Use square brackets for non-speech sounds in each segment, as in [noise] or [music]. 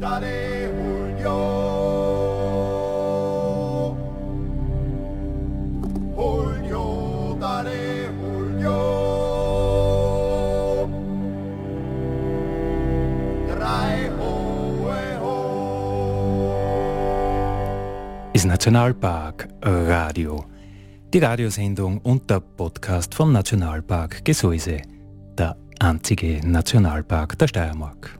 Dale Julio. Julio, dale ist Nationalpark Radio. Die Radiosendung und der Podcast vom Nationalpark Gesäuse, der einzige Nationalpark der Steiermark.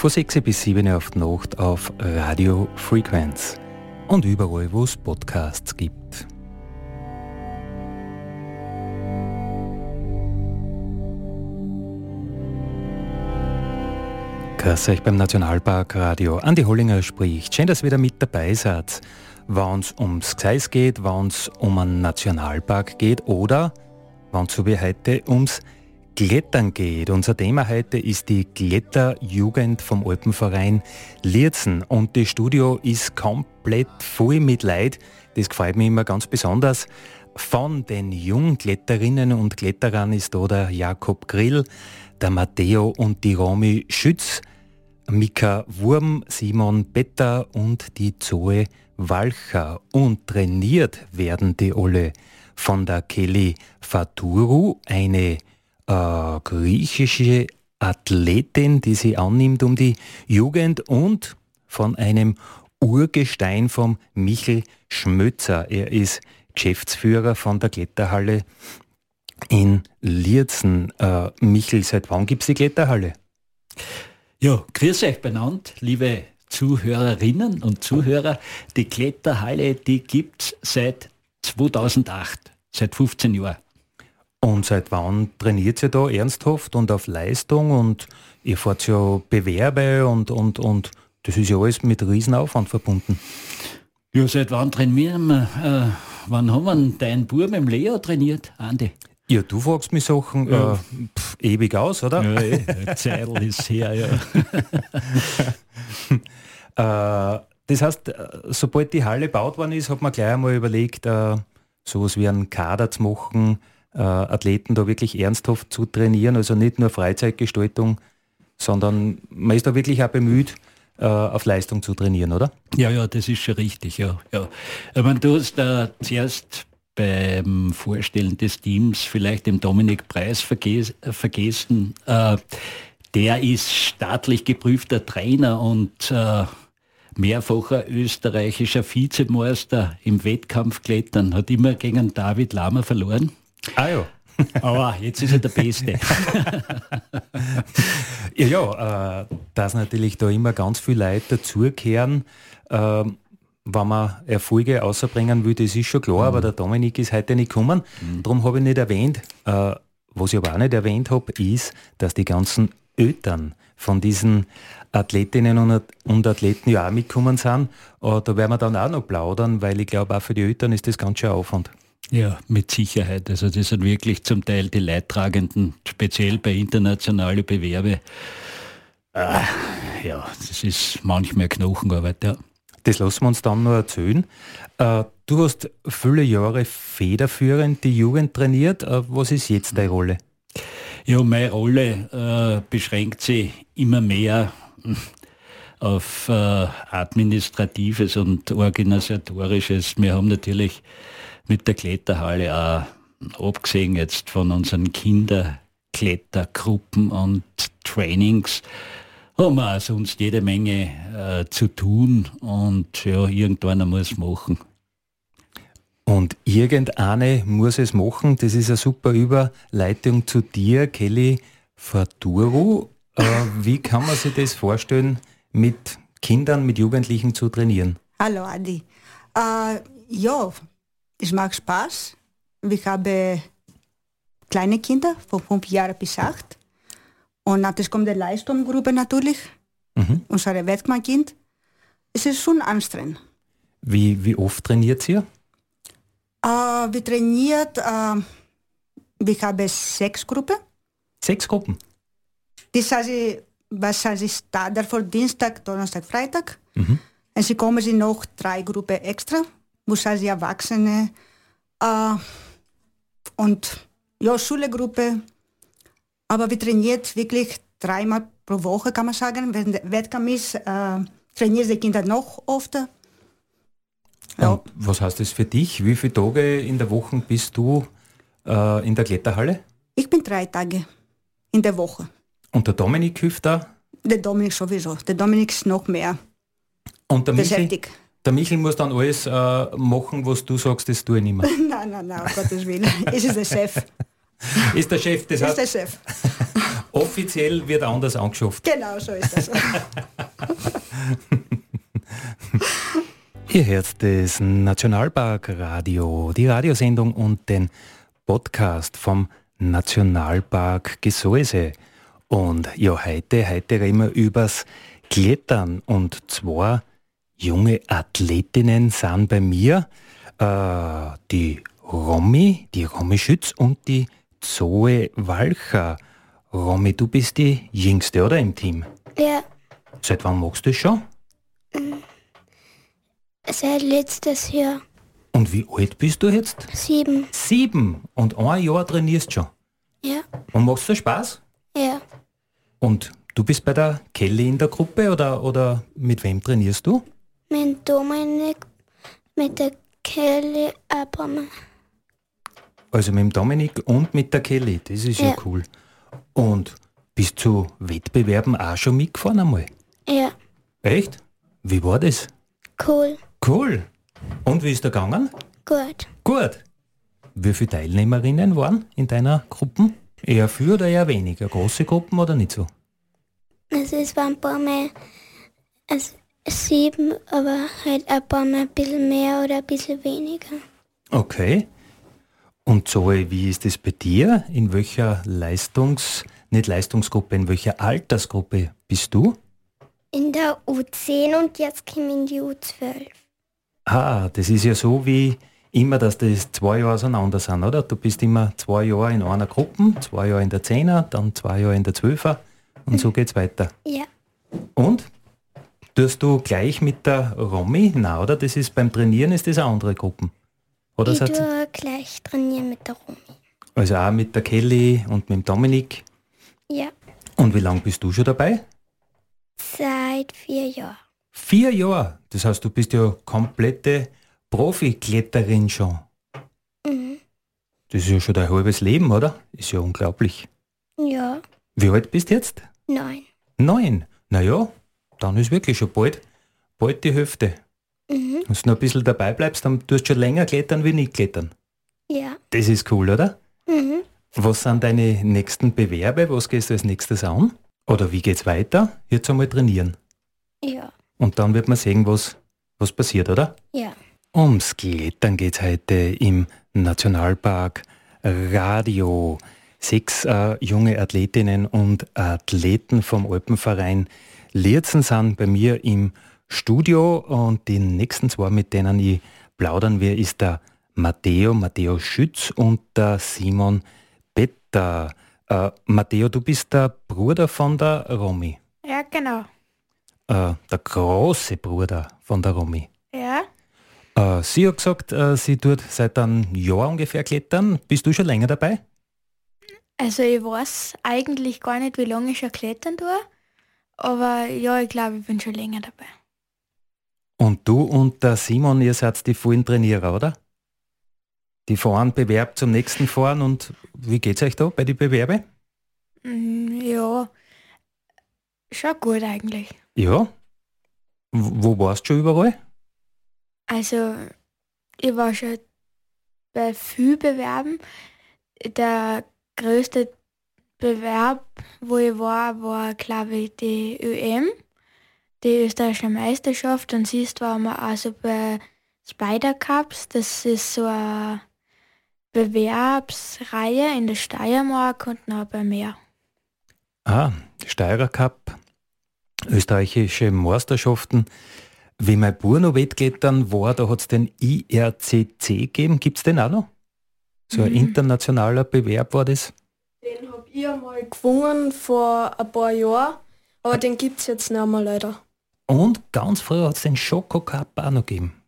Von 6 bis 7 auf die Nacht auf Radio Frequenz und überall, wo es Podcasts gibt. Grüß euch beim Nationalpark Radio. Andi Hollinger spricht. Schön, dass ihr wieder mit dabei seid. Wenn es ums Gseis geht, wenn es um einen Nationalpark geht oder wenn es so wie heute ums Klettern geht. Unser Thema heute ist die Kletterjugend vom Alpenverein Lierzen und das Studio ist komplett voll mit Leid. Das gefällt mir immer ganz besonders. Von den jungen Kletterinnen und Kletterern ist da der Jakob Grill, der Matteo und die Romy Schütz, Mika Wurm, Simon Better und die Zoe Walcher. Und trainiert werden die alle von der Kelly Faturu, eine äh, griechische Athletin, die sie annimmt um die Jugend und von einem Urgestein vom Michel Schmötzer. Er ist Geschäftsführer von der Kletterhalle in Lierzen. Äh, Michel, seit wann gibt es die Kletterhalle? Ja, grüß euch benannt, liebe Zuhörerinnen und Zuhörer. Die Kletterhalle, die gibt es seit 2008, seit 15 Jahren. Und seit wann trainiert ihr da ernsthaft und auf Leistung und ihr fahrt ja Bewerbe und, und, und das ist ja alles mit Riesenaufwand verbunden. Ja, seit wann trainieren wir? Äh, wann haben wir deinen Buben im Leo trainiert, Andi? Ja, du fragst mich Sachen Ja. äh, pf, ewig aus, oder? Ja, eh, Zeitl ist her, ja. [laughs] Äh, das heißt, äh, sobald die Halle gebaut worden ist, hat man gleich einmal überlegt, äh, sowas wie einen Kader zu machen, äh, Athleten da wirklich ernsthaft zu trainieren, also nicht nur Freizeitgestaltung, sondern man ist da wirklich auch bemüht, äh, auf Leistung zu trainieren, oder? Ja, ja, das ist schon richtig, ja. ja. Ich meine, du hast da zuerst beim Vorstellen des Teams vielleicht den Dominik Preis verges äh, vergessen. Äh, der ist staatlich geprüfter Trainer und äh, mehrfacher österreichischer Vizemeister im Wettkampfklettern, hat immer gegen David Lama verloren. Ah ja. Aber jetzt ist er der Beste. Ja, ja, äh, dass natürlich da immer ganz viele Leute dazukehren, ähm, wenn man Erfolge außerbringen will, das ist schon klar, aber der Dominik ist heute nicht gekommen. Darum habe ich nicht erwähnt. Äh, was ich aber auch nicht erwähnt habe, ist, dass die ganzen Eltern von diesen Athletinnen und, und Athleten ja auch mitgekommen sind. Äh, da werden wir dann auch noch plaudern, weil ich glaube, auch für die Eltern ist das ganz schön Aufwand. Ja, mit Sicherheit. Also das sind wirklich zum Teil die Leidtragenden, speziell bei internationalen Bewerbe. Ah, ja, das ist manchmal Knochenarbeit, ja. Das lassen wir uns dann noch erzählen. Äh, du hast viele Jahre federführend die Jugend trainiert. Äh, was ist jetzt deine Rolle? Ja, meine Rolle äh, beschränkt sich immer mehr auf äh, Administratives und Organisatorisches. Wir haben natürlich mit der Kletterhalle auch, abgesehen jetzt von unseren Kinderklettergruppen und Trainings, haben wir auch sonst jede Menge äh, zu tun und ja, irgendwann muss machen. Und irgendeine muss es machen. Das ist eine super Überleitung zu dir, Kelly Faturu. Äh, wie kann man sich das vorstellen, mit Kindern, mit Jugendlichen zu trainieren? Hallo Adi. Äh, ja, es macht Spaß. Ich habe kleine Kinder von fünf Jahren bis acht. Und natürlich kommt die Leistungsgruppe natürlich, Mhm. unsere Wettkampfkind. Es ist schon anstrengend. Wie, wie oft trainiert ihr? Äh, wir trainiert, äh, wir haben sechs Gruppen. Sechs Gruppen. Das heißt, was heißt ich Standard für Dienstag, Donnerstag, Freitag. Mhm. Und sie kommen sie noch drei Gruppen extra, wo heißt Erwachsene äh, und ja, Schulegruppe. Aber wir trainiert wirklich dreimal pro Woche, kann man sagen. Wenn der Wettkampf ist, äh, trainieren die Kinder noch öfter. Ja. Und was heißt das für dich? Wie viele Tage in der Woche bist du äh, in der Kletterhalle? Ich bin drei Tage in der Woche. Und der Dominik hilft da? Der Dominik sowieso. Der Dominik ist noch mehr Und der beschäftigt. Der Michel muss dann alles äh, machen, was du sagst, das tue ich nicht mehr. [laughs] nein, nein, nein, um [laughs] Gottes Willen. Es ist der Chef. Ist der Chef, das Es ist heißt, der Chef. [laughs] offiziell wird anders angeschafft. Genau, so ist das. Ihr hört das Nationalpark Radio, die Radiosendung und den Podcast vom Nationalpark Gesäuse. Und ja, heute, heute reden wir übers Klettern und zwar junge Athletinnen sind bei mir, äh, die Romy, die Romy Schütz und die Zoe Walcher. Romy, du bist die Jüngste, oder, im Team? Ja, Seit wann machst du das schon? seit letztes Jahr. Und wie alt bist du jetzt? Sieben. Sieben und ein Jahr trainierst schon. Ja, Und machst du Spaß? ja. Und du bist bei der Kelly in der Gruppe oder, oder mit wem trainierst du? Mit Dominik, mit der Kelly Abramer. Also mit dem Dominik und mit der Kelly, das ist ja, Ja. cool. Und bist zu Wettbewerben auch schon mitgefahren einmal? Ja, Echt? Wie war das? cool. Cool. Und wie ist der gegangen? Gut. Gut. Wie viele Teilnehmerinnen waren in deiner Gruppe? Eher viel oder eher weniger? Große Gruppen oder nicht so? Also es waren ein paar mehr als sieben, aber halt ein paar mehr ein bisschen mehr oder ein bisschen weniger. Okay. Und Zoe, wie ist es bei dir? In welcher Leistungs-, nicht Leistungsgruppe, in welcher Altersgruppe bist du? In der U10 und jetzt kommen in die U12. Ah, das ist ja so wie immer, dass das zwei Jahre auseinander sind, oder? Du bist immer zwei Jahre in einer Gruppe, zwei Jahre in der Zehner, dann zwei Jahre in der Zwölfer und so geht's weiter. Ja, Und? Tust du gleich mit der Romy? Na, oder? Das ist beim Trainieren ist das eine andere Gruppe. Oder ich tue gleich trainieren mit der Romy. Also auch mit der Kelly und mit dem Dominik. Ja, Und wie lange bist du schon dabei? seit vier Jahren. Vier Jahre. Das heißt, du bist ja komplette Profikletterin schon. Mhm. Das ist ja schon dein halbes Leben, oder? Ist ja unglaublich. Ja, Wie alt bist du jetzt? nein. Neun. Naja, dann ist wirklich schon bald, bald die Hälfte. Mhm. Wenn du noch ein bisschen dabei bleibst, dann tust du schon länger klettern wie nicht klettern. Ja. Das ist cool, oder? Mhm. Was sind deine nächsten Bewerbe? Was gehst du als nächstes an? Oder wie geht's weiter? Jetzt einmal trainieren. Ja. Und dann wird man sehen, was, was passiert, oder? Ja. Ums Klettern geht's heute im Nationalpark Radio. Sechs äh, junge Athletinnen und Athleten vom Alpenverein Lierzen sind bei mir im Studio und die nächsten zwei, mit denen ich plaudern will, ist der Matteo, Matteo Schütz und der Simon Petter. Äh, Matteo, du bist der Bruder von der Romy. Ja, genau. Äh, der große Bruder von der Romy. Ja, Äh, sie hat gesagt, äh, sie tut seit einem Jahr ungefähr klettern. Bist du schon länger dabei? also ich weiß eigentlich gar nicht, wie lange ich schon klettern tue. Aber ja, ich glaube, ich bin schon länger dabei. Und du und der Simon, ihr seid die vollen Trainierer, oder? Die fahren Bewerb zum nächsten fahren und wie geht's euch da bei den Bewerbe? Mm, Ja, schon gut eigentlich. Ja. Wo warst du schon überall? Also, ich war schon bei viel Bewerben. Der größte Bewerb, wo ich war, war, glaube ich, die ÖM, die österreichische Meisterschaft. Und siehst waren wir also bei Spider Cups. Das ist so eine Bewerbsreihe in der Steiermark und noch bei mehr. Ah, Steirer Cup, österreichische Meisterschaften. Wie mein Bub noch Wettklettern war, da hat es den IRCC gegeben. Gibt es den auch noch? So ein mhm. internationaler Bewerb war das? Ich einmal gewonnen vor ein paar Jahren, aber den gibt es jetzt nicht mehr leider. Und ganz früher hat es den Schoko Cup auch noch gegeben.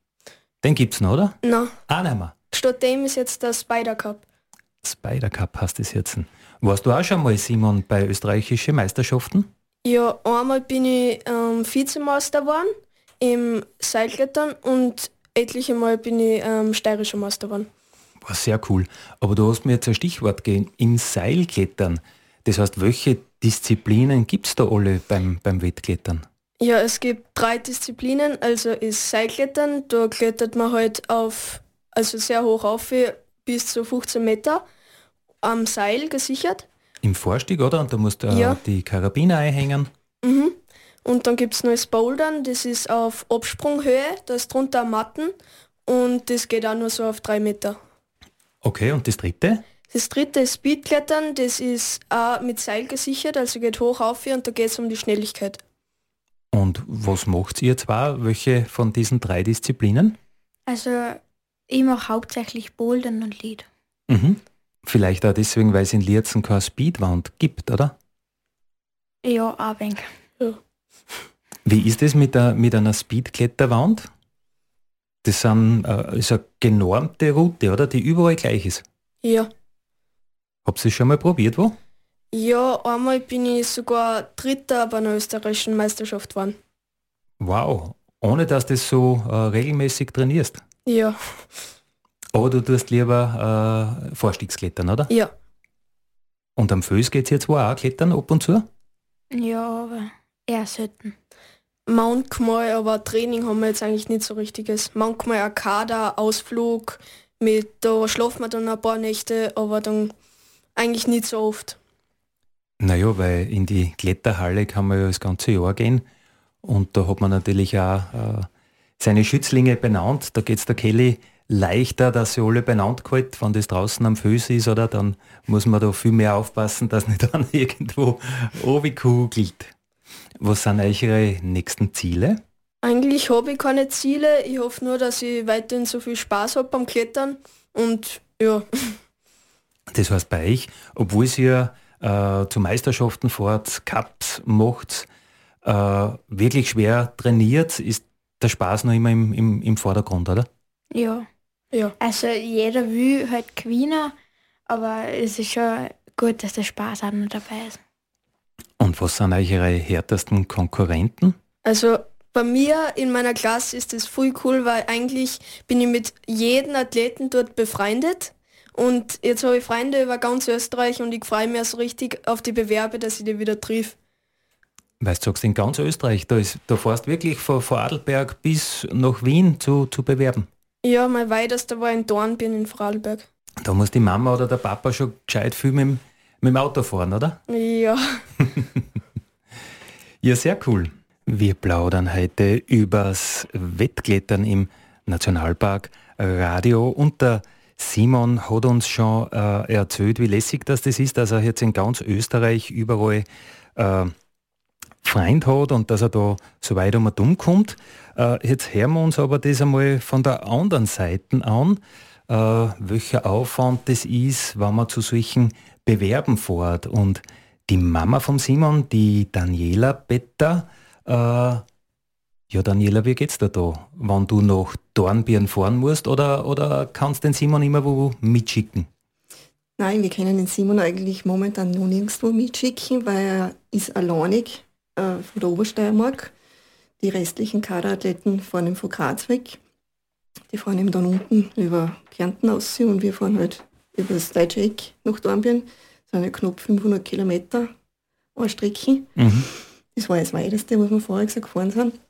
Den gibt es noch, oder? Nein. Auch nicht mehr. Statt dem ist jetzt der Spider Cup. Spider Cup hast du jetzt. Warst du auch schon mal, Simon, bei österreichischen Meisterschaften? Ja, einmal bin ich ähm, Vizemeister geworden im Seilklettern und etliche Mal bin ich ähm, steirischer Meister geworden. War sehr cool. Aber du hast mir jetzt ein Stichwort gegeben, im Seilklettern. Das heißt, welche Disziplinen gibt es da alle beim, beim Wettklettern? Ja, es gibt drei Disziplinen. Also ist Seilklettern, da klettert man halt auf, also sehr hoch auf, bis zu 15 Meter, am Seil gesichert. Im Vorstieg, oder? Und da musst du ja. die Karabiner einhängen. Mhm. Und dann gibt es noch das Bouldern, das ist auf Absprunghöhe, da ist drunter Matten und das geht auch nur so auf drei Meter. Okay, und das dritte? Das dritte ist Speedklettern, das ist auch mit Seil gesichert, also geht hoch auf und da geht es um die Schnelligkeit. Und was macht ihr zwar? Welche von diesen drei Disziplinen? Also ich mache hauptsächlich Bouldern und Lied. Mhm. Vielleicht auch deswegen, weil es in Lierzen keine Speedwand gibt, oder? Ja, ein wenig. Ja. Wie ist es mit, mit einer Speedkletterwand? Das sind, äh, ist eine genormte Route, oder? Die überall gleich ist. Ja. Habt ihr schon mal probiert, wo? Ja, einmal bin ich sogar Dritter bei einer österreichischen Meisterschaft geworden. Wow, ohne dass du das so äh, regelmäßig trainierst? Ja. Aber du tust lieber äh, Vorstiegsklettern, oder? Ja. Und am Föß geht es jetzt auch klettern ab und zu? Ja, aber eher selten. Manchmal, aber Training haben wir jetzt eigentlich nicht so richtiges. Manchmal ein Kader, Ausflug, mit, da schlafen wir dann ein paar Nächte, aber dann eigentlich nicht so oft. Naja, weil in die Kletterhalle kann man ja das ganze Jahr gehen und da hat man natürlich auch äh, seine Schützlinge benannt. Da geht es der Kelly leichter, dass sie alle benannt gehalten, wenn das draußen am Fuß ist, oder dann muss man da viel mehr aufpassen, dass nicht [laughs] dann irgendwo kugelt. Was sind eure nächsten Ziele? Eigentlich habe ich keine Ziele. Ich hoffe nur, dass ich weiterhin so viel Spaß habe beim Klettern. Und ja. [laughs] Das heißt bei euch, obwohl ihr äh, zu Meisterschaften fahrt, Cups macht, äh, wirklich schwer trainiert, ist der Spaß noch immer im, im, im Vordergrund, oder? Ja. ja. Also jeder will halt gewinnen, aber es ist schon gut, dass der Spaß auch noch dabei ist. Und was sind eure härtesten Konkurrenten? Also bei mir in meiner Klasse ist es voll cool, weil eigentlich bin ich mit jedem Athleten dort befreundet. Und jetzt habe ich Freunde über ganz Österreich und ich freue mich so richtig auf die Bewerbe, dass ich die wieder triff. Weißt du, sagst in ganz Österreich, da, ist, da fährst wirklich von, von Adelberg bis nach Wien zu, zu bewerben. Ja, mein weitester war in Dornbirn in Vorarlberg. Da muss die Mama oder der Papa schon gescheit viel mit, mit dem Auto fahren, oder? Ja. [laughs] ja, sehr cool. Wir plaudern heute übers Wettklettern im Nationalpark Radio und der Simon hat uns schon äh, erzählt, wie lässig das, das ist, dass er jetzt in ganz Österreich überall äh, Freund hat und dass er da so weit um dumm kommt. Äh, jetzt hören wir uns aber das einmal von der anderen Seite an, äh, welcher Aufwand das ist, wenn man zu solchen Bewerben fährt. Und die Mama von Simon, die Daniela Better, äh, ja Daniela, wie geht's dir da, wenn du nach Dornbirn fahren musst oder, oder kannst den Simon immer wo mitschicken? Nein, wir können den Simon eigentlich momentan noch nirgendwo mitschicken, weil er ist alleinig äh, von der Obersteiermark. Die restlichen Kaderathleten fahren von Graz weg. Die fahren ihm dann unten über Kärnten aus und wir fahren halt über das deutsche Eck nach Dornbirn. Das sind ja knapp 500 Kilometer an Strecke. Mhm. Das war das weiteste, was wir vorher gesagt gefahren sind.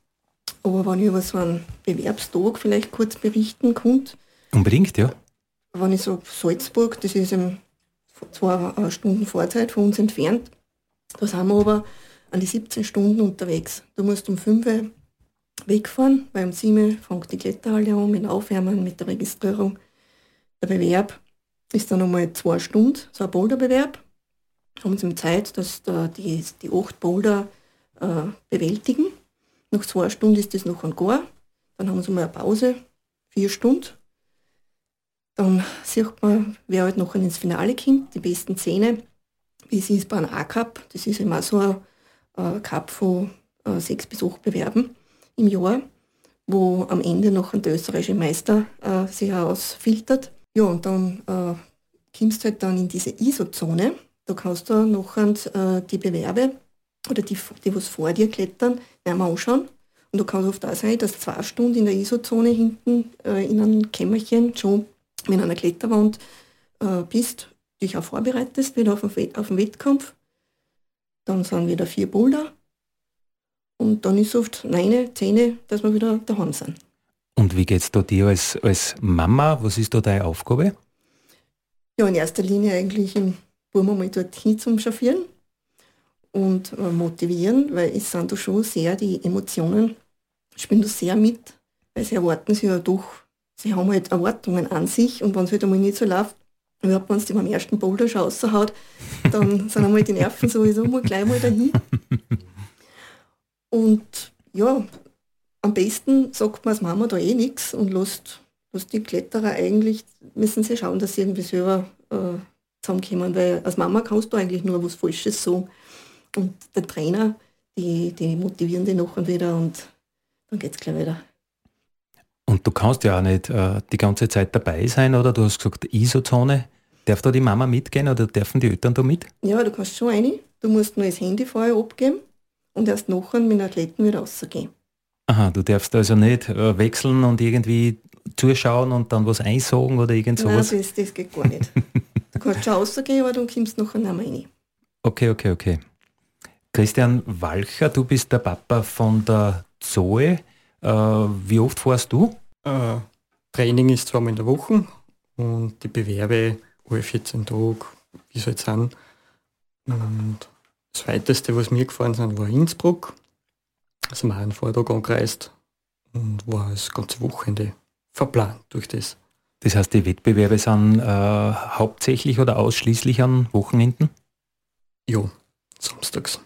Aber wenn ich über so einen Bewerbstag vielleicht kurz berichten könnte. Unbedingt, ja. Wenn ich so Salzburg, das ist eben zwei Stunden Fahrzeit von uns entfernt. Da sind wir aber an die 17 Stunden unterwegs. Du musst um 5 Uhr wegfahren, 7 Uhr fängt die Kletterhalle an mit Aufwärmen, mit der Registrierung. Der Bewerb ist dann einmal zwei Stunden, so ein Boulderbewerb. haben sie Zeit, dass da die, die acht Boulder äh, bewältigen. Nach zwei Stunden ist das noch ein Gar. Dann haben sie mal eine Pause, vier Stunden. Dann sieht man, wer halt noch ins Finale kommt, die besten Zähne. Wie es ist bei einem A-Cup, das ist immer so ein äh, Cup von äh, sechs bis acht Bewerben im Jahr, wo am Ende noch ein österreichischer Meister äh, sich herausfiltert. Ja, und dann äh, kommst du halt dann in diese ISO-Zone. Da kannst du noch äh, die Bewerbe oder die, die was vor dir klettern, einmal anschauen. Und du kannst oft auch sein, dass zwei Stunden in der ISO-Zone hinten äh, in einem Kämmerchen schon mit einer Kletterwand äh, bist, dich auch vorbereitest wieder auf den Wettkampf. Dann sind wieder vier Boulder. Und dann ist oft neun, zehn, dass wir wieder daheim sind. Und wie geht es da dir als, als Mama? Was ist da deine Aufgabe? Ja, in erster Linie eigentlich im Burma mal dorthin zum Chauffieren und äh, motivieren, weil es sind da schon sehr, die Emotionen spielen da sehr mit, weil sie erwarten sich ja doch, sie haben halt Erwartungen an sich und wenn es halt einmal nicht so läuft, überhaupt wenn es die beim ersten Boulder schon raushaut, dann [laughs] sind einmal die Nerven sowieso mal gleich mal dahin. Und ja, am besten sagt man als Mama da eh nichts und lässt, lässt die Kletterer eigentlich, müssen sie schauen, dass sie irgendwie selber äh, zusammenkommen, weil als Mama kannst du eigentlich nur was Falsches sagen. Und der Trainer, die, die motivieren die noch und wieder und dann geht es gleich wieder. Und du kannst ja auch nicht äh, die ganze Zeit dabei sein, oder? Du hast gesagt, ISO-Zone. Darf da die Mama mitgehen oder dürfen die Eltern da mit? Ja, du kannst schon rein. Du musst nur das Handy vorher abgeben und erst nachher mit den Athleten wieder rausgehen. Aha, du darfst also nicht äh, wechseln und irgendwie zuschauen und dann was einsagen oder irgend sowas? Nein, das, das geht gar nicht. du kannst schon rausgehen, aber dann kommst du nachher nicht mehr rein. Okay, okay, okay. Christian Walcher, du bist der Papa von der Zoe. Äh, wie oft fährst du? Äh, Training ist zweimal in der Woche und die Bewerbe alle 14 Tage, wie soll es sein. Und das weiteste, was mir gefahren sind, war Innsbruck. Da sind wir einen Vortag angereist und war das ganze Wochenende verplant durch das. Das heißt, die Wettbewerbe sind äh, hauptsächlich oder ausschließlich an Wochenenden? Ja, samstags.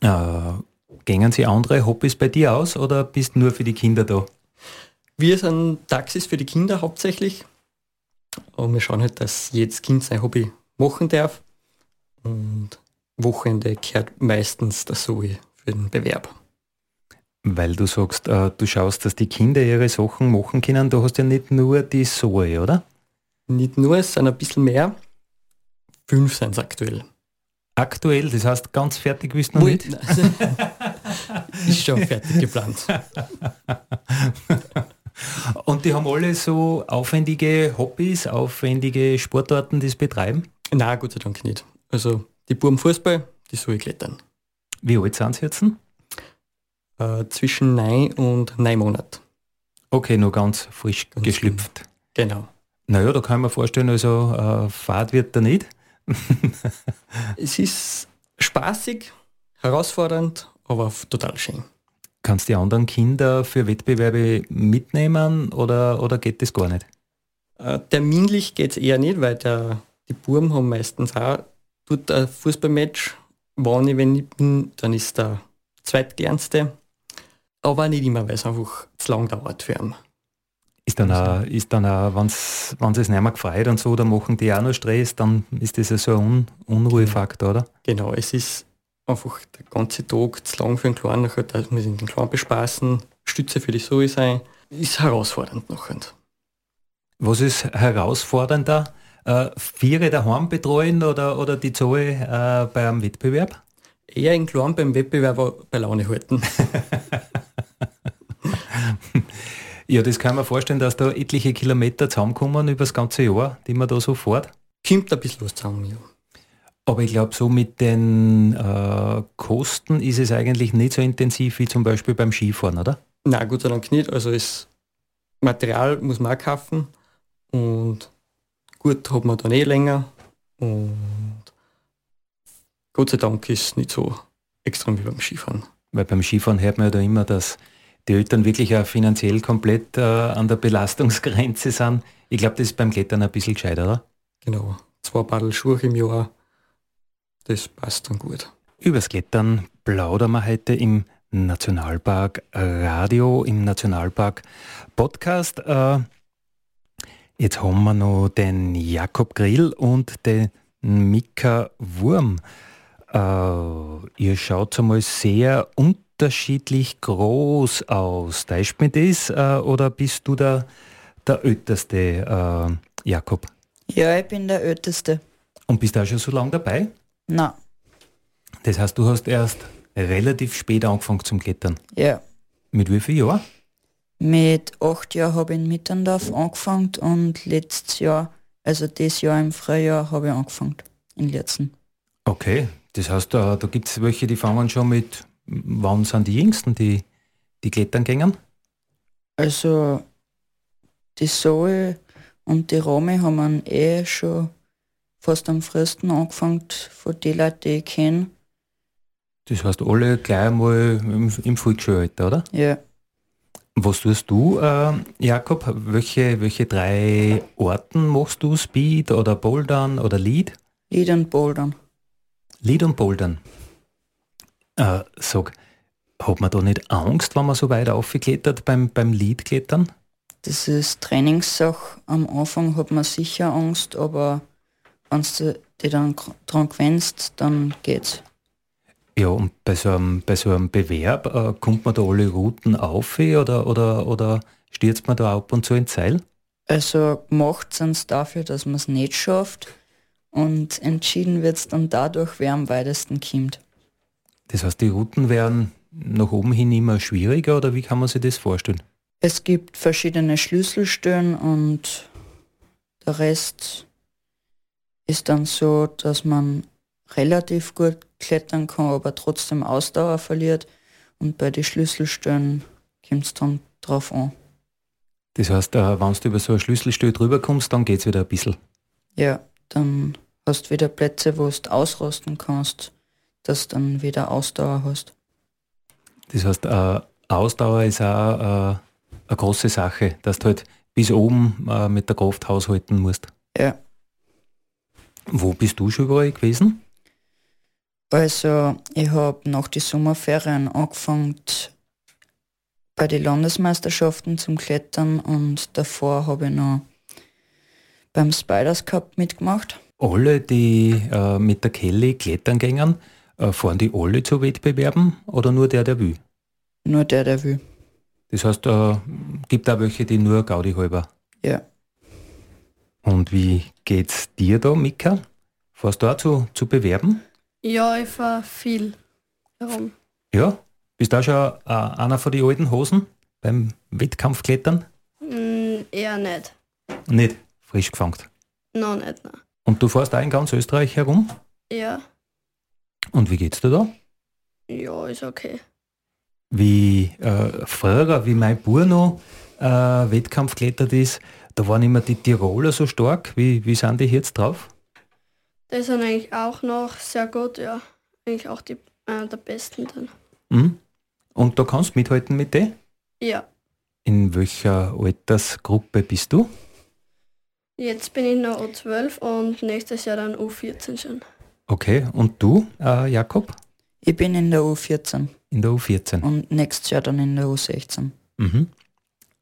Äh, gängen Sie andere Hobbys bei dir aus oder bist nur für die Kinder da? Wir sind Taxis für die Kinder hauptsächlich. Und wir schauen halt, dass jedes Kind sein Hobby machen darf. Und Wochenende kehrt meistens der Zoe für den Bewerb. Weil du sagst, äh, du schaust, dass die Kinder ihre Sachen machen können. Du hast ja nicht nur die Zoe, oder? Nicht nur, es sind ein bisschen mehr. Fünf sind es aktuell. Aktuell, das heißt ganz fertig bist du noch nicht? [laughs] Ist schon fertig geplant. [laughs] Und die haben alle so aufwendige Hobbys, aufwendige Sportarten, die sie betreiben? Nein, Gott sei Dank nicht. Also die Buben Fußball, die soll ich klettern. Wie alt sind sie jetzt? Äh, zwischen neun und neun Monaten. Okay, nur ganz frisch ganz geschlüpft. Genau. Naja, da kann man vorstellen, also äh, Fahrt wird da nicht. [laughs] es ist spaßig, herausfordernd, aber total schön. Kannst du die anderen Kinder für Wettbewerbe mitnehmen oder, oder geht das gar nicht? Äh, terminlich geht es eher nicht, weil der, die Buben haben meistens auch tut ein Fußballmatch. Wenn ich, wenn ich bin, dann ist der zweitkleinste. Aber nicht immer, weil es einfach zu lang dauert für ihn. Ist dann auch, ist dann auch wenn es nicht mehr gefreut und so, dann machen die auch noch Stress, dann ist das ja so ein Un Unruhefaktor, oder? Genau, es ist einfach der ganze Tag zu lang für einen Kleinen, nachher, dass wir den Kleinen bespaßen, Stütze für die Zoe sein, ist herausfordernd nachher. Was ist herausfordernder? Äh, Viere daheim betreuen oder, oder die Zoe äh, beim Wettbewerb? Eher in Klein beim Wettbewerb bei Laune halten. [laughs] ja, das kann man vorstellen, dass da etliche Kilometer zusammenkommen über das ganze Jahr, die man da so fährt. Kommt ein bisschen was zusammen, ja. Aber ich glaube, so mit den äh, Kosten ist es eigentlich nicht so intensiv wie zum Beispiel beim Skifahren, oder? Nein, Gott sei Dank nicht. Also das Material muss man auch kaufen und gut hat man dann eh länger und Gott sei Dank ist es nicht so extrem wie beim Skifahren. Weil beim Skifahren hört man ja da immer, dass die Eltern wirklich auch finanziell komplett äh, an der Belastungsgrenze sind. Ich glaube, das ist beim Klettern ein bisschen gescheiter, oder? Genau. Zwei Paddel Schuhe im Jahr das passt dann gut. Übers Klettern plaudern wir heute im Nationalpark Radio, im Nationalpark Podcast. Äh, jetzt haben wir noch den Jakob Grill und den Mika Wurm. Äh, ihr schaut einmal sehr unterschiedlich groß aus. Teilst mir das äh, oder bist du der, der Älteste, äh, Jakob? Ja, ich bin der Älteste. Und bist du auch schon so lange dabei? Nein. Das heißt, du hast erst relativ spät angefangen zum Klettern. Ja. Mit wie viel Jahren? Mit acht Jahren habe ich in Mitterndorf angefangen und letztes Jahr, also das Jahr im Frühjahr, habe ich angefangen in Lierzen. Okay, das heißt, da, da gibt es welche, die fangen schon mit, wann sind die Jüngsten, die, die klettern gängen? Also die Zoe und die Romy haben eh schon fast am frühesten angefangen von den Leuten, die ich kenne. Das heißt, alle gleich mal im, im Volksschulalter, oder? Ja. Was tust du, äh, Jakob? Welche, welche drei Orten machst du? Speed oder Bouldern oder Lead? Lead und Bouldern. Lead und Bouldern. Äh, sag, hat man da nicht Angst, wenn man so weit aufgeklettert beim, beim Lead-Klettern? Das ist Trainingssache. Am Anfang hat man sicher Angst, aber wenn du dich dann dran gewöhnst, dann geht's. Ja, und bei so einem, bei so einem Bewerb, äh, kommt man da alle Routen auf oder, oder, oder stürzt man da ab und zu ins Seil? Also gemacht sind es dafür, dass man es nicht schafft und entschieden wird es dann dadurch, wer am weitesten kommt. Das heißt, die Routen werden nach oben hin immer schwieriger oder wie kann man sich das vorstellen? Es gibt verschiedene Schlüsselstellen und der Rest ist dann so, dass man relativ gut klettern kann, aber trotzdem Ausdauer verliert. Und bei den Schlüsselstellen kommt es dann drauf an. Das heißt, äh, wenn du über so eine Schlüsselstelle drüber kommst, dann geht es wieder ein bisschen. Ja, dann hast du wieder Plätze, wo du ausrosten kannst, dass du dann wieder Ausdauer hast. Das heißt, äh, Ausdauer ist auch äh, eine große Sache, dass du halt bis oben äh, mit der Kraft haushalten musst. Ja. Wo bist du schon überall gewesen? Also ich habe nach den Sommerferien angefangen bei den Landesmeisterschaften zum Klettern und davor habe ich noch beim Spiders Cup mitgemacht. Alle, die äh, mit der Kelly klettern gängen, äh, fahren die alle zu Wettbewerben oder nur der, der will? Nur der, der will. Das heißt, äh, gibt auch welche, die nur Gaudi halber. Ja. Und wie geht's dir da, Mika? Fährst du auch zu, zu bewerben? Ja, ich fahre viel herum. Ja? Bist du auch schon äh, einer von den alten Hosen beim Wettkampfklettern? Mm, eher nicht. Nicht frisch gefangen. Noch nicht, nein. Und du fährst auch in ganz Österreich herum? Ja. Und wie geht's dir da? Ja, ist okay. Wie äh, früher, wie mein Bub noch äh, Wettkampf ist, da waren immer die Tiroler so stark. Wie, wie sind die jetzt drauf? Die sind eigentlich auch noch sehr gut, ja. Eigentlich auch die äh, der Besten dann. Mhm. Und da kannst du mithalten mit denen? Ja. In welcher Altersgruppe bist du? Jetzt bin ich noch U12 und nächstes Jahr dann U14 schon. Okay, und du, äh, Jakob? Ich bin in der U14 In der U14. und nächstes Jahr dann in der U16. Mhm.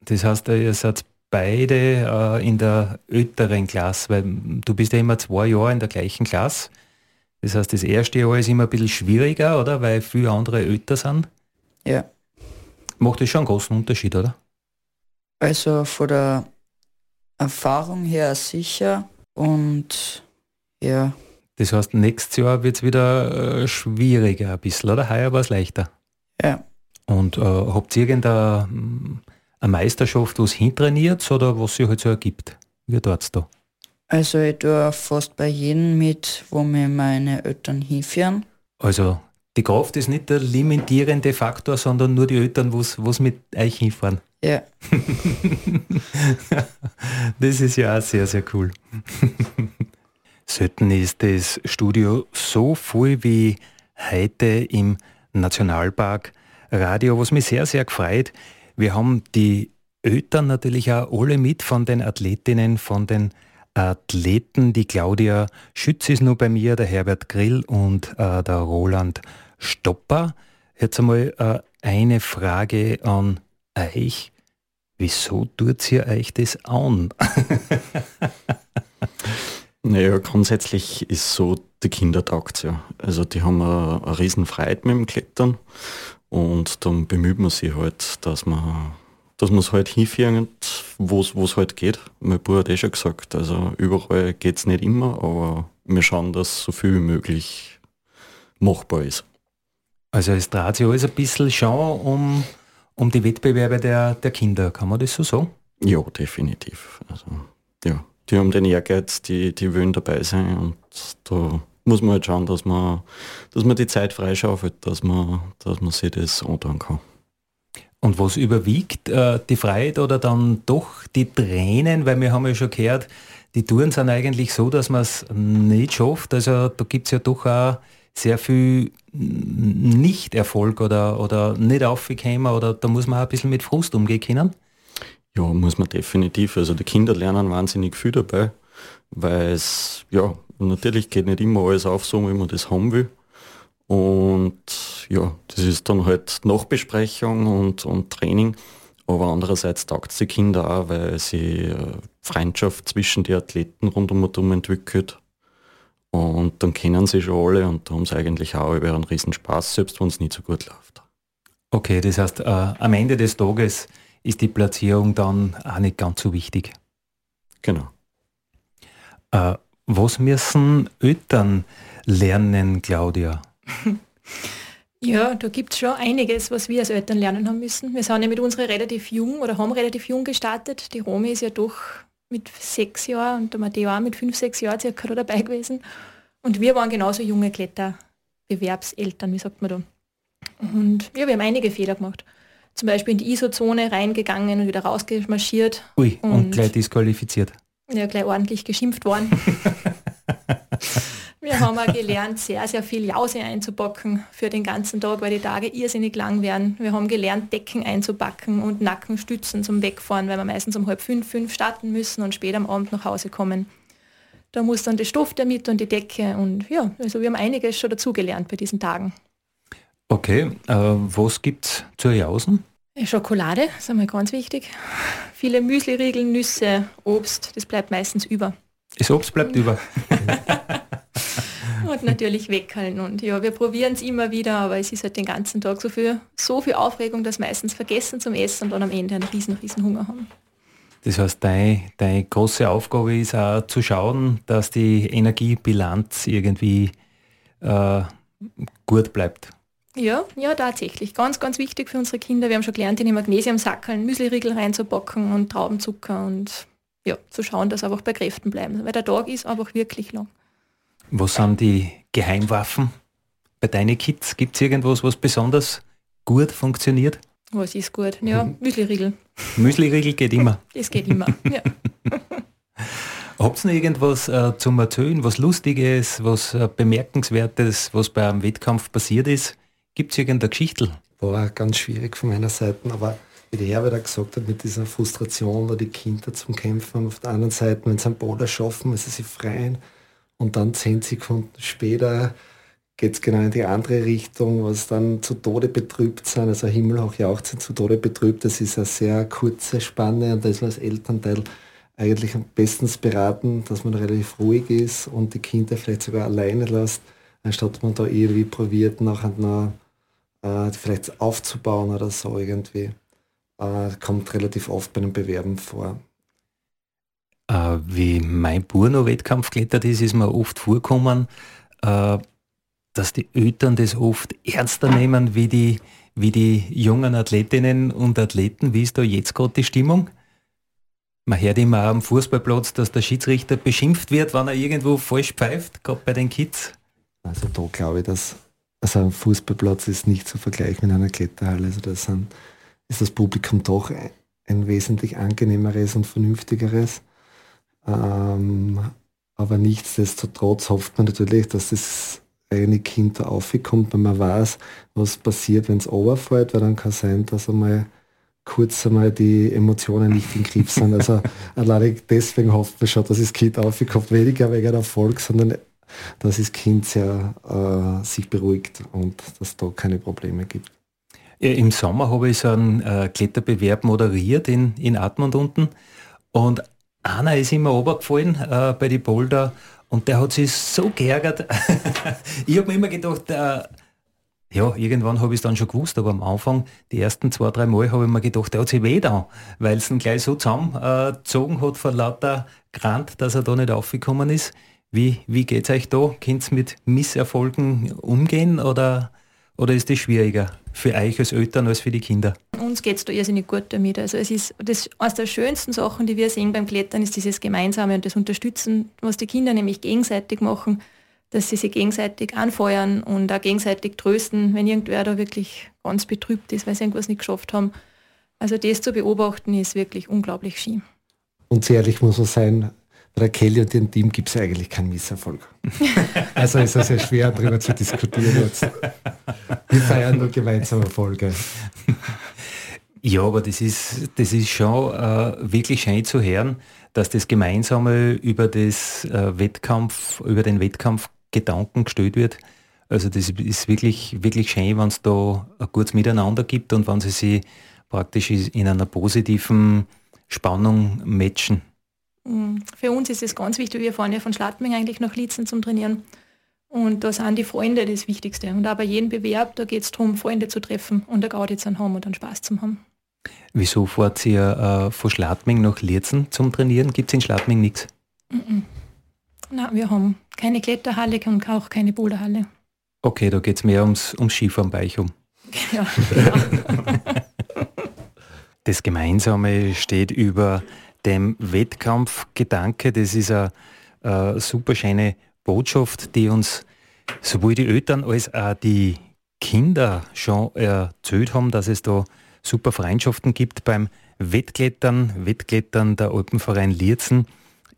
Das heißt, ihr seid beide äh, in der älteren Klasse, weil du bist ja immer zwei Jahre in der gleichen Klasse. Das heißt, das erste Jahr ist immer ein bisschen schwieriger, oder? Weil viele andere älter sind. Ja. Macht das schon einen großen Unterschied, oder? Also von der Erfahrung her sicher und ja, Das heißt, nächstes Jahr wird es wieder äh, schwieriger ein bisschen, oder? Heuer war es leichter. ja. Und äh, habt ihr irgendeine mm, eine Meisterschaft, was hintrainiert oder was sich halt so ergibt? Wie dort da? Also ich tue fast bei jedem mit, wo mir meine Eltern hinführen. Also die Kraft ist nicht der limitierende Faktor, sondern nur die Eltern, was was mit euch hinfahren. Ja, [laughs] das ist ja auch sehr, sehr cool. [laughs] Selten ist das Studio so voll wie heute im Nationalpark Radio, was mich sehr, sehr gefreut. Wir haben die Eltern natürlich auch alle mit von den Athletinnen, von den Athleten. Die Claudia Schütz ist nur bei mir, der Herbert Grill und äh, der Roland Stopper. Jetzt einmal äh, eine Frage an euch. Wieso tut ihr euch das an? [laughs] naja, grundsätzlich ist so, die Kinder taugt ja. Also die haben eine, eine riesen Freude mit dem Klettern und dann bemüht man sich halt, dass man dass man es halt hinführen, wo es halt geht. Mein Bruder hat eh schon gesagt, also überall geht es nicht immer, aber wir schauen, dass so viel wie möglich machbar ist. Also es dreht sich alles ein bisschen schon um, um die Wettbewerbe der, der Kinder, kann man das so sagen? Ja, definitiv. Also, ja, die haben den Ehrgeiz, die, die wollen dabei sein und da muss man halt schauen, dass man, dass man die Zeit freischaufelt, dass man, dass man sich das antun kann. Und was überwiegt, äh, die Freiheit oder dann doch die Tränen, weil wir haben ja schon gehört, die Touren sind eigentlich so, dass man es nicht schafft. Also da gibt es ja doch auch sehr viel Nicht-Erfolg oder, oder nicht aufgekommen oder da muss man auch ein bisschen mit Frust umgehen können. Ja, muss man definitiv. Also die Kinder lernen wahnsinnig viel dabei, weil es, ja, natürlich geht nicht immer alles auf, so wie man das haben will. Und ja, das ist dann halt Nachbesprechung und, und Training. Aber andererseits taugt es die Kinder auch, weil sie Freundschaft zwischen den Athleten rund um und um entwickelt. Und dann kennen sie schon alle und da haben sie eigentlich auch über einen riesen Spaß, selbst wenn es nicht so gut läuft. Okay, das heißt, äh, am Ende des Tages ist die Platzierung dann auch nicht ganz so wichtig. Genau. Äh, was müssen Eltern lernen, Claudia? [laughs] Ja, da gibt es schon einiges, was wir als Eltern lernen haben müssen. Wir sind ja mit unserer relativ jung oder haben relativ jung gestartet. Die Romy ist ja doch mit sechs Jahren und der Matteo auch mit fünf, sechs Jahren circa dabei gewesen. Und wir waren genauso junge Kletterbewerbseltern, wie sagt man da. Und ja, wir haben einige Fehler gemacht. Zum Beispiel in die ISO-Zone reingegangen und wieder rausgemarschiert. Ui, und, und gleich disqualifiziert. Ja, gleich ordentlich geschimpft worden. [laughs] wir haben auch gelernt, sehr, sehr viel Jause einzubacken für den ganzen Tag, weil die Tage irrsinnig lang werden. Wir haben gelernt, Decken einzubacken und Nackenstützen zum Wegfahren, weil wir meistens um halb fünf, fünf starten müssen und später am Abend nach Hause kommen. Da muss dann der Stoff damit und die Decke und ja, also wir haben einiges schon dazugelernt bei diesen Tagen. Okay, äh, was es zu Jausen? Schokolade, das ist einmal ganz wichtig. Viele Müsliriegel, Nüsse, Obst, das bleibt meistens über. Das Obst bleibt über. [laughs] und natürlich weghalten. Und ja, wir probieren es immer wieder, aber es ist halt den ganzen Tag so viel, so viel Aufregung, dass meistens vergessen zum Essen und dann am Ende einen riesen, riesen Hunger haben. Das heißt, deine, deine große Aufgabe ist auch zu schauen, dass die Energiebilanz irgendwie äh, gut bleibt. Ja, ja, tatsächlich. Ganz, ganz wichtig für unsere Kinder. Wir haben schon gelernt, in die Magnesiumsackeln Müsliriegel reinzupacken und Traubenzucker und ja, zu schauen, dass einfach bei Kräften bleiben. Weil der Tag ist einfach wirklich lang. Was sind die Geheimwaffen bei deinen Kids? Gibt es irgendwas, was besonders gut funktioniert? Was ist gut? Ja, mhm. Müsliriegel. Müsliriegel geht immer. [laughs] Es geht immer, ja. [laughs] Habt ihr noch irgendwas äh, zum Erzählen, was Lustiges, was äh, Bemerkenswertes, was bei einem Wettkampf passiert ist? Gibt es irgendeine Geschichte? War ganz schwierig von meiner Seite, aber wie der Herbert gesagt hat, mit dieser Frustration, da die Kinder zum Kämpfen haben, auf der anderen Seite, wenn sie einen Boden schaffen, müssen sie freien und dann zehn Sekunden später geht es genau in die andere Richtung, was dann zu Tode betrübt sind. Also Himmel auch jauchzen zu Tode betrübt. Das ist eine sehr kurze Spanne und da ist man als Elternteil eigentlich am besten beraten, dass man relativ ruhig ist und die Kinder vielleicht sogar alleine lässt, anstatt man da irgendwie probiert, nachher noch, äh, vielleicht aufzubauen oder so irgendwie. Äh, kommt relativ oft bei den Bewerben vor. Äh, wie mein Bub noch Wettkampf geklettert ist, ist mir oft vorgekommen, äh, dass die Eltern das oft ernster nehmen wie die, wie die jungen Athletinnen und Athleten. Wie ist da jetzt gerade die Stimmung? Man hört immer am Fußballplatz, dass der Schiedsrichter beschimpft wird, wenn er irgendwo falsch pfeift, gerade bei den Kids. Also da glaube ich, dass also ein Fußballplatz ist nicht zu vergleichen mit einer Kletterhalle. Also sind, ist das Publikum doch ein, wesentlich angenehmeres und vernünftigeres. Ähm, aber nichtsdestotrotz hofft man natürlich, dass das eine Kind da aufkommt, wenn man weiß, was passiert, wenn es overfällt, weil dann kann sein, dass einmal kurz einmal die Emotionen nicht im Griff sind. Also [laughs] deswegen hofft man schon, dass das Kind aufkommt, weniger wegen Erfolg, sondern dass das Kind sehr äh, sich beruhigt und dass es da keine Probleme gibt. Im Sommer habe ich so einen äh, Kletterbewerb moderiert in, in Atmund unten und einer ist immer runtergefallen äh, bei die Boulder und der hat sich so geärgert. [laughs] ich habe mir immer gedacht, äh, ja, irgendwann habe ich es dann schon gewusst, aber am Anfang, die ersten zwei, drei Mal, habe ich mir gedacht, der hat sich weh da, weil es ihn gleich so zusammengezogen hat vor lauter Grant, dass er da nicht aufgekommen ist. Wie, wie geht es euch da? Könnt ihr mit Misserfolgen umgehen oder, oder ist das schwieriger für euch als Eltern als für die Kinder? Uns geht es da irrsinnig gut damit. Also es ist das, eines der schönsten Sachen, die wir sehen beim Klettern, ist dieses Gemeinsame und das Unterstützen, was die Kinder nämlich gegenseitig machen dass sie sich gegenseitig anfeuern und auch gegenseitig trösten, wenn irgendwer da wirklich ganz betrübt ist, weil sie irgendwas nicht geschafft haben. Also das zu beobachten ist wirklich unglaublich schön. Und sehr ehrlich muss man sein, Kelly und ihrem Team gibt es eigentlich keinen Misserfolg. [laughs] also ist es sehr schwer, darüber zu diskutieren jetzt. Wir feiern nur gemeinsame Erfolge. Ja, aber das ist, das ist schon äh, wirklich schön zu hören, dass das Gemeinsame über das äh, Wettkampf, über den Wettkampf Gedanken gestellt wird. Also das ist wirklich, wirklich schön, wenn es da ein gutes Miteinander gibt und wenn sie sich praktisch in einer positiven Spannung matchen. Für uns ist es ganz wichtig, wir fahren ja von Schladming eigentlich nach Lietzen zum Trainieren. Und da sind die Freunde das Wichtigste. Und auch bei jedem Bewerb, da geht es darum, Freunde zu treffen und eine Gaudi zu haben und einen Spaß zu haben. Wieso fahrt ihr äh, von Schladming nach Lietzen zum Trainieren? Gibt es in Schladming nichts? Mm. Na, wir haben keine Kletterhalle und auch keine Boulderhalle. Okay, da geht es mehr ums, ums Skifahren bei euch um. [laughs] Ja, [laughs] das Gemeinsame steht über dem Wettkampfgedanke. Das ist eine, eine super schöne Botschaft, die uns sowohl die Eltern als auch die Kinder schon erzählt haben, dass es da super Freundschaften gibt beim Wettklettern. Wettklettern der Alpenverein Lierzen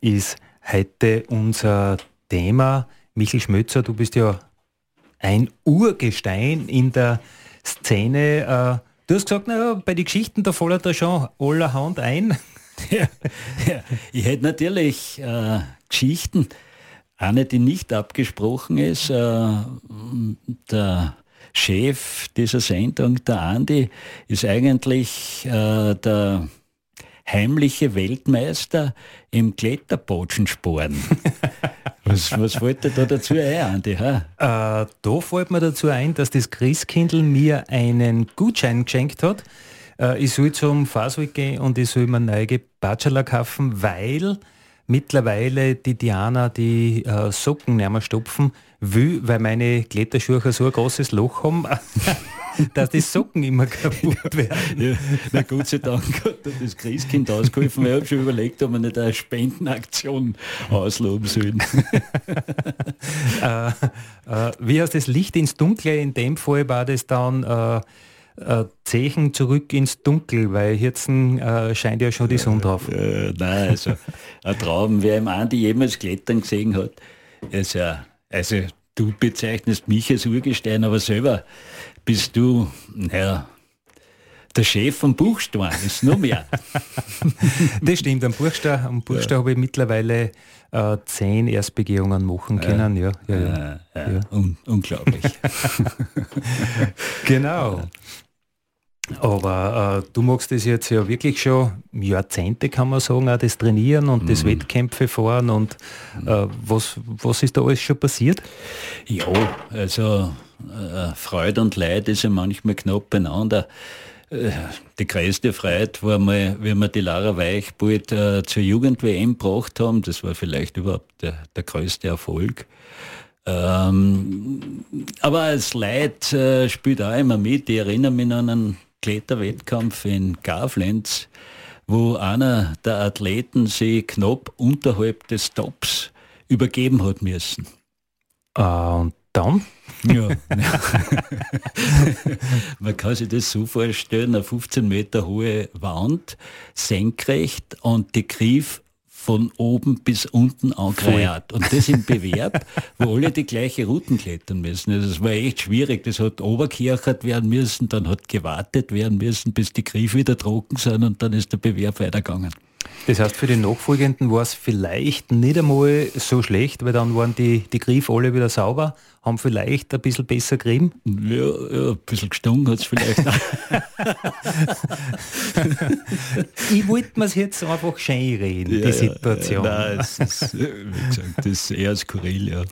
ist heute unser Thema. Michel Schmötzer, du bist ja ein Urgestein in der Szene. Äh, du hast gesagt, naja, bei den Geschichten, da fällt da schon allerhand ein. [laughs] Ja, ja. Ich hätte natürlich äh, Geschichten, eine, die nicht abgesprochen ist. Äh, der Chef dieser Sendung, der Andi, ist eigentlich äh, der heimliche Weltmeister im Kletterbotschensporen. [laughs] was, was fällt dir da dazu ein, Andi? Äh, da fällt mir dazu ein, dass das Christkindl mir einen Gutschein geschenkt hat. Äh, ich soll zum Fastweek gehen und ich soll mir neue Bachelor kaufen, weil mittlerweile die Diana die äh, Socken nicht mehr stopfen will, weil meine Kletterschuhe so ein großes Loch haben. [laughs] dass die Socken immer kaputt werden. Ja, na Gott sei Dank hat das Christkind ausgeholfen, ich habe schon überlegt, ob wir nicht eine Spendenaktion ausloben sollen. [laughs] äh, äh, wie heißt das Licht ins Dunkle? In dem Fall war das dann äh, äh, Zechen zurück ins Dunkel, weil jetzt äh, scheint ja schon die Sonne drauf. Äh, nein, also ein Traum, wer im Andi jemals Klettern gesehen hat, ist ja, also du bezeichnest mich als Urgestein, aber selber bist du, naja, der Chef vom Buchstein ist noch mehr. [laughs] das stimmt, am Buchstein, am Buchstein ja. habe ich mittlerweile äh, zehn Erstbegehungen machen können. Ja, ja, ja, ja. Un unglaublich. [laughs] genau. Aber äh, du magst das jetzt ja wirklich schon Jahrzehnte, kann man sagen, auch das Trainieren und mhm. das Wettkämpfe fahren und äh, was, was ist da alles schon passiert? Ja, also äh, Freude und Leid ist ja manchmal knapp beieinander. Äh, die größte Freude war mal, wie wir die Lara Weichbult äh, zur Jugend-WM gebracht haben. Das war vielleicht überhaupt der, der größte Erfolg. Ähm, aber das Leid äh, spielt auch immer mit. Ich erinnere mich an einen Kletterwettkampf in Garflenz, wo einer der Athleten sich knapp unterhalb des Tops übergeben hat müssen. Uh, und dann? Ja. [laughs] [laughs] Man kann sich das so vorstellen, eine 15 Meter hohe Wand, senkrecht und die Griff von oben bis unten angereiht. Und das im Bewerb, wo alle die gleiche Routen klettern müssen. Also es war echt schwierig. Das hat oberkirchert werden müssen, dann hat gewartet werden müssen, bis die Griffe wieder trocken sind und dann ist der Bewerb weitergegangen. Das heißt, für die Nachfolgenden war es vielleicht nicht einmal so schlecht, weil dann waren die, die Griffe alle wieder sauber, haben vielleicht ein bisschen besser gerieben. Ja, ja ein bisschen gestunken hat es vielleicht [laughs] ich wollte mir es jetzt einfach schön reden, ja, die Situation. Nein, es ist, wie gesagt, das ist eher skurril, ja.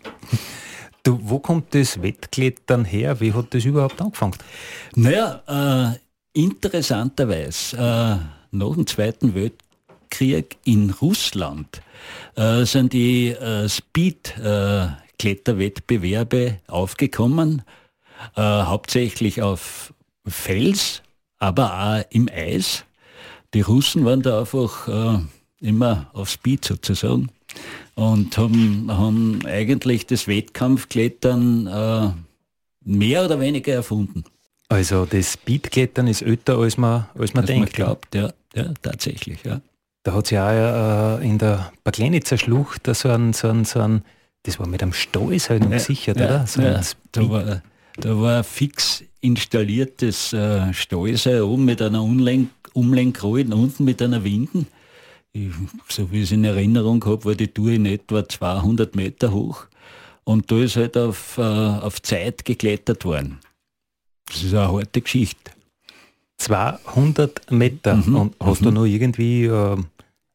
Du, wo kommt das Wettklettern her? Wie hat das überhaupt angefangen? Naja, äh, interessanterweise, äh, nach dem Zweiten Weltkrieg Krieg in Russland äh, sind die äh, Speed-Kletterwettbewerbe äh, aufgekommen, äh, hauptsächlich auf Fels, aber auch im Eis. Die Russen waren da einfach äh, immer auf Speed sozusagen und haben, haben eigentlich das Wettkampfklettern äh, mehr oder weniger erfunden. Also das Speedklettern ist älter, als man, als man als denkt. Man glaubt, ja, ja, tatsächlich, ja. Da hat es ja auch äh, in der Baglenitzer Schlucht so ein, so ein, so ein, das war mit einem Stallseil ja, gesichert, ja, oder? So ja, da, war, da war ein fix installiertes äh, Stallseil oben mit einer Umlenk Umlenkrollen unten mit einer Winden. Ich, so wie ich es in Erinnerung habe, war die Tour in etwa 200 Meter hoch. Und da ist halt auf, äh, auf Zeit geklettert worden. Das ist eine harte Geschichte. 200 Meter. Mhm. Und hast mhm. du noch irgendwie äh,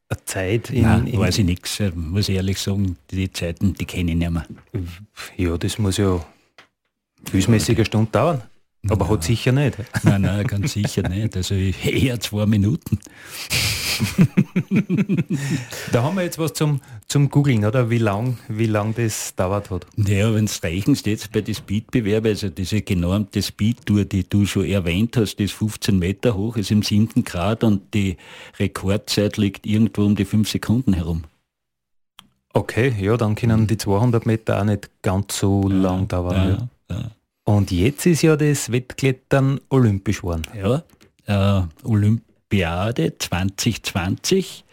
eine Zeit in, Nein, in weiß ich nichts, muss ich ehrlich sagen, die Zeiten, die kenne ich nicht mehr. Ja, das muss ja gefühlsmäßig eine Stunde dauern. Aber nein. hat sicher nicht. Nein, nein, ganz sicher nicht. Also eher zwei Minuten. [laughs] da haben wir jetzt was zum, zum Googlen, oder? Wie lang, wie lang das dauert hat. Ja, wenn es reichen steht bei den Speedbewerben, also diese genormte Speedtour, die du schon erwähnt hast, die ist 15 Meter hoch, ist im siebten Grad und die Rekordzeit liegt irgendwo um die 5 Sekunden herum. Okay, ja, dann können die 200 Meter auch nicht ganz so ja, lang dauern. Ja, ja. Und jetzt ist ja das Wettklettern olympisch geworden. Ja, äh, Olympiade 2020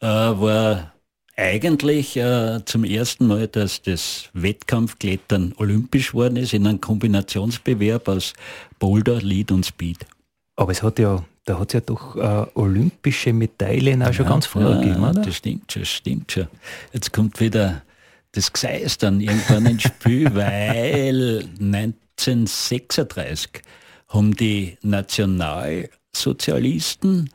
äh, war eigentlich äh, zum ersten Mal, dass das Wettkampfklettern olympisch geworden ist, in einem Kombinationsbewerb aus Boulder, Lead und Speed. Aber es hat ja, da hat es ja doch äh, olympische Medaillen auch ja, schon ganz früher ja, gegeben, oder? Das stimmt schon, stimmt schon. Jetzt kommt wieder das Gseis dann irgendwann ins Spiel, [laughs] weil 1936 haben die Nationalsozialisten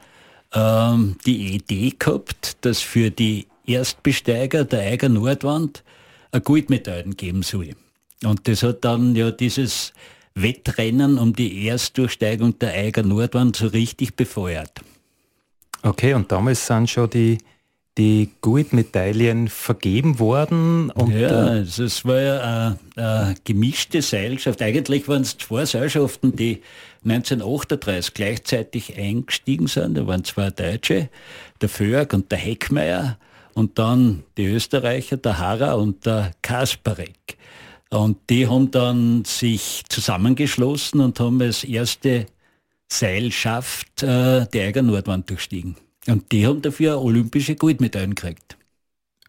ähm, die Idee gehabt, dass für die Erstbesteiger der Eiger Nordwand eine Goldmedaillen geben soll. Und das hat dann ja dieses Wettrennen um die Erstdurchsteigung der Eiger Nordwand so richtig befeuert. Okay, und damals sind schon die die Goldmedaillen vergeben worden. Und ja, also es war ja eine, eine gemischte Seilschaft. Eigentlich waren es zwei Seilschaften, die 1938 gleichzeitig eingestiegen sind. Da waren zwei Deutsche, der Föhrg und der Heckmeier und dann die Österreicher, der Harrer und der Kasparek. Und die haben dann sich zusammengeschlossen und haben als erste Seilschaft äh, die Eiger Nordwand durchstiegen. Und die haben dafür olympische Goldmedaillen gekriegt.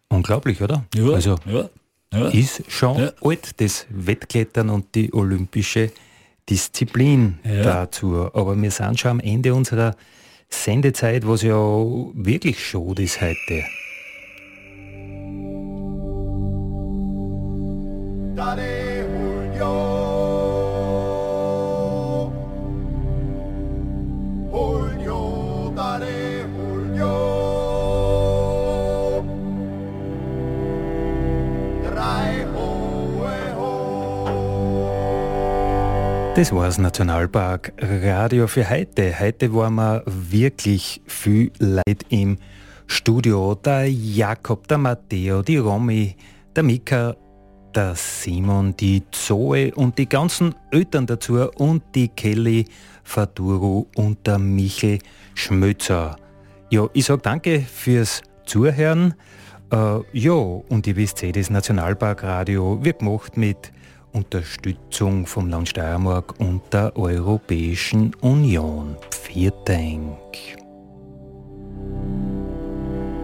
Unglaublich, oder? Ja, also ja, ja. ist schon ja. alt, das Wettklettern und die olympische Disziplin dazu. Aber wir sind schon am Ende unserer Sendezeit, was ja wirklich schade ist heute. Das war's Nationalpark Radio für heute. Heute waren wir wirklich viel Leid im Studio. Der Jakob, der Matteo, die Romy, der Mika, der Simon, die Zoe und die ganzen Eltern dazu und die Kelly Faduro und der Michel Schmötzer. Ja, ich sage danke fürs Zuhören. Äh, ja, und ihr wisst eh, das Nationalpark Radio wird gemacht mit Unterstützung vom Land Steiermark und der Europäischen Union. Viertank.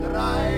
Drei.